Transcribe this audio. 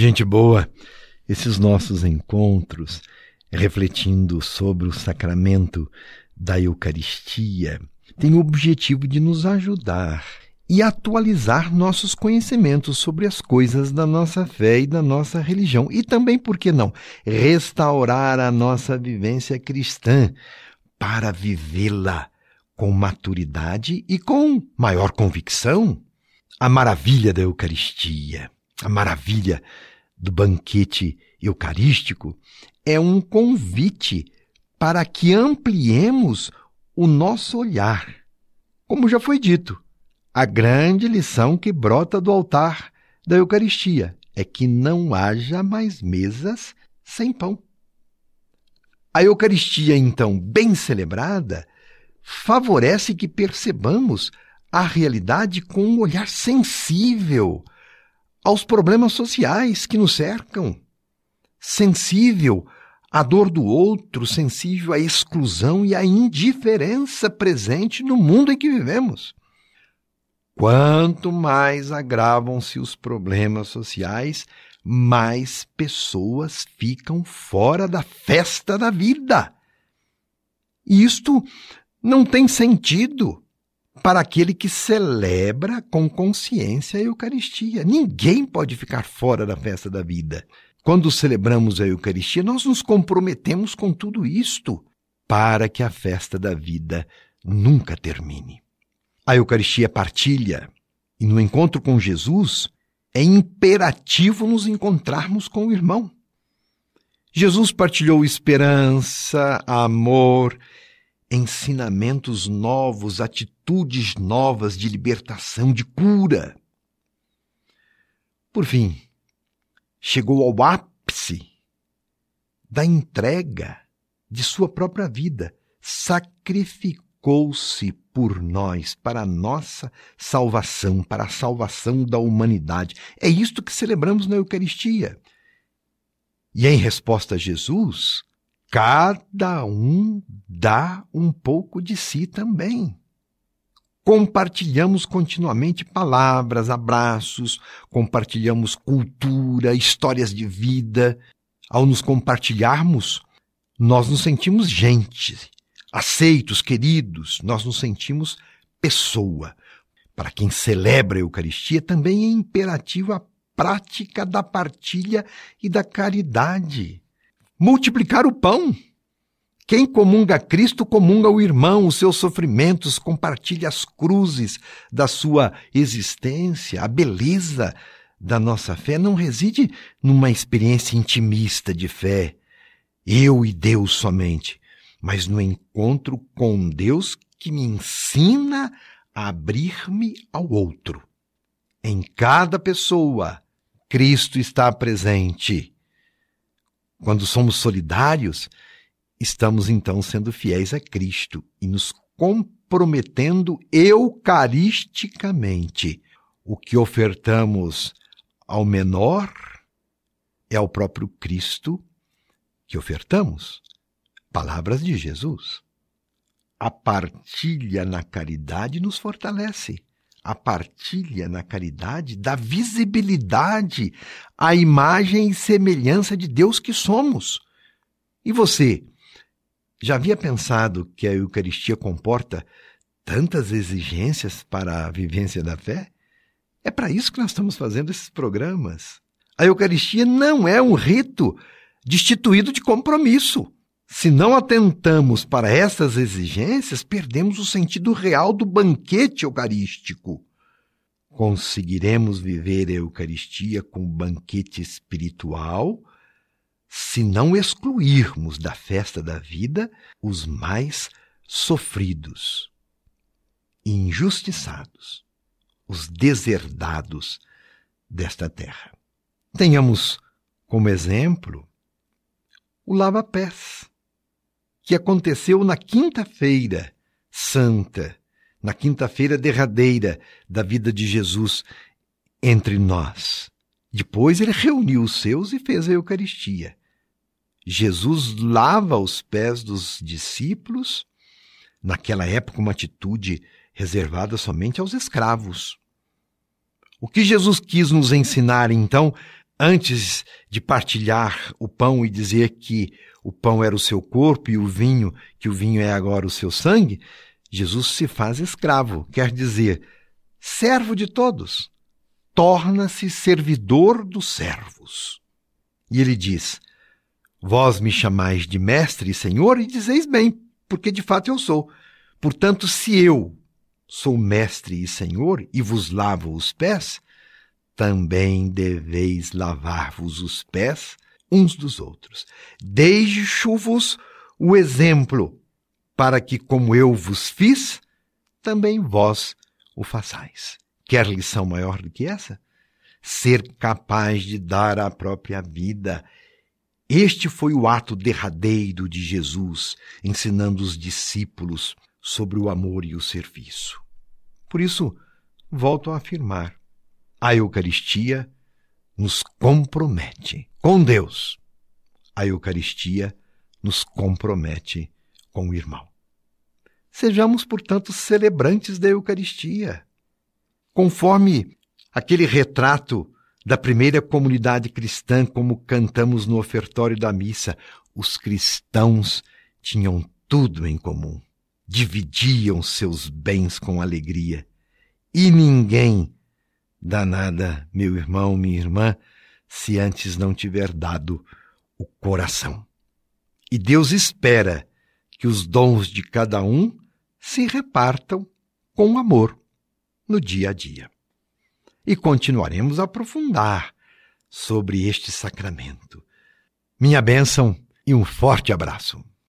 Gente boa, esses nossos encontros refletindo sobre o sacramento da Eucaristia têm o objetivo de nos ajudar e atualizar nossos conhecimentos sobre as coisas da nossa fé e da nossa religião. E também, por que não, restaurar a nossa vivência cristã para vivê-la com maturidade e com maior convicção. A maravilha da Eucaristia, a maravilha do banquete eucarístico é um convite para que ampliemos o nosso olhar. Como já foi dito, a grande lição que brota do altar da Eucaristia é que não haja mais mesas sem pão. A Eucaristia, então, bem celebrada, favorece que percebamos a realidade com um olhar sensível aos problemas sociais que nos cercam, sensível à dor do outro, sensível à exclusão e à indiferença presente no mundo em que vivemos. Quanto mais agravam-se os problemas sociais, mais pessoas ficam fora da festa da vida. E isto não tem sentido para aquele que celebra com consciência a Eucaristia. Ninguém pode ficar fora da festa da vida. Quando celebramos a Eucaristia, nós nos comprometemos com tudo isto para que a festa da vida nunca termine. A Eucaristia é partilha, e no encontro com Jesus é imperativo nos encontrarmos com o irmão. Jesus partilhou esperança, amor, ensinamentos novos, atitudes novas de libertação, de cura. Por fim, chegou ao ápice da entrega de sua própria vida, sacrificou-se por nós, para a nossa salvação, para a salvação da humanidade. É isto que celebramos na Eucaristia. E em resposta a Jesus, cada um dá um pouco de si também. Compartilhamos continuamente palavras, abraços, compartilhamos cultura, histórias de vida. Ao nos compartilharmos, nós nos sentimos gente, aceitos, queridos, nós nos sentimos pessoa. Para quem celebra a Eucaristia, também é imperativo a prática da partilha e da caridade. Multiplicar o pão. Quem comunga Cristo comunga o irmão, os seus sofrimentos, compartilha as cruzes da sua existência. A beleza da nossa fé não reside numa experiência intimista de fé, eu e Deus somente, mas no encontro com Deus que me ensina a abrir-me ao outro. Em cada pessoa, Cristo está presente. Quando somos solidários, estamos então sendo fiéis a Cristo e nos comprometendo eucaristicamente. O que ofertamos ao menor é ao próprio Cristo que ofertamos. Palavras de Jesus. A partilha na caridade nos fortalece. A partilha na caridade dá visibilidade à imagem e semelhança de Deus que somos. E você, já havia pensado que a Eucaristia comporta tantas exigências para a vivência da fé? É para isso que nós estamos fazendo esses programas. A Eucaristia não é um rito destituído de compromisso. Se não atentamos para essas exigências, perdemos o sentido real do banquete eucarístico. Conseguiremos viver a Eucaristia com banquete espiritual se não excluirmos da festa da vida os mais sofridos, injustiçados, os deserdados desta terra. Tenhamos como exemplo o lava-pés que aconteceu na quinta-feira santa, na quinta-feira derradeira da vida de Jesus entre nós. Depois ele reuniu os seus e fez a Eucaristia. Jesus lava os pés dos discípulos, naquela época, uma atitude reservada somente aos escravos. O que Jesus quis nos ensinar, então, antes de partilhar o pão e dizer que o pão era o seu corpo e o vinho, que o vinho é agora o seu sangue, Jesus se faz escravo, quer dizer, servo de todos. Torna-se servidor dos servos. E ele diz: Vós me chamais de mestre e senhor, e dizeis bem, porque de fato eu sou. Portanto, se eu sou mestre e senhor e vos lavo os pés, também deveis lavar-vos os pés uns dos outros. Deixo-vos o exemplo, para que, como eu vos fiz, também vós o façais. Quer lição maior do que essa? Ser capaz de dar a própria vida. Este foi o ato derradeiro de Jesus, ensinando os discípulos sobre o amor e o serviço. Por isso, volto a afirmar: a Eucaristia nos compromete com Deus. A Eucaristia nos compromete com o irmão. Sejamos, portanto, celebrantes da Eucaristia. Conforme aquele retrato da primeira comunidade cristã, como cantamos no ofertório da missa, os cristãos tinham tudo em comum, dividiam seus bens com alegria, e ninguém Dá nada, meu irmão, minha irmã, se antes não tiver dado o coração. E Deus espera que os dons de cada um se repartam com amor no dia a dia. E continuaremos a aprofundar sobre este sacramento. Minha bênção e um forte abraço.